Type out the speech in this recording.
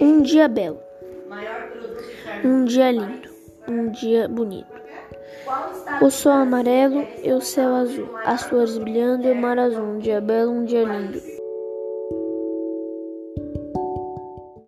Um dia belo. Um dia lindo. Um dia bonito. O sol amarelo e o céu azul. As flores brilhando e o mar azul. Um dia belo, um dia lindo.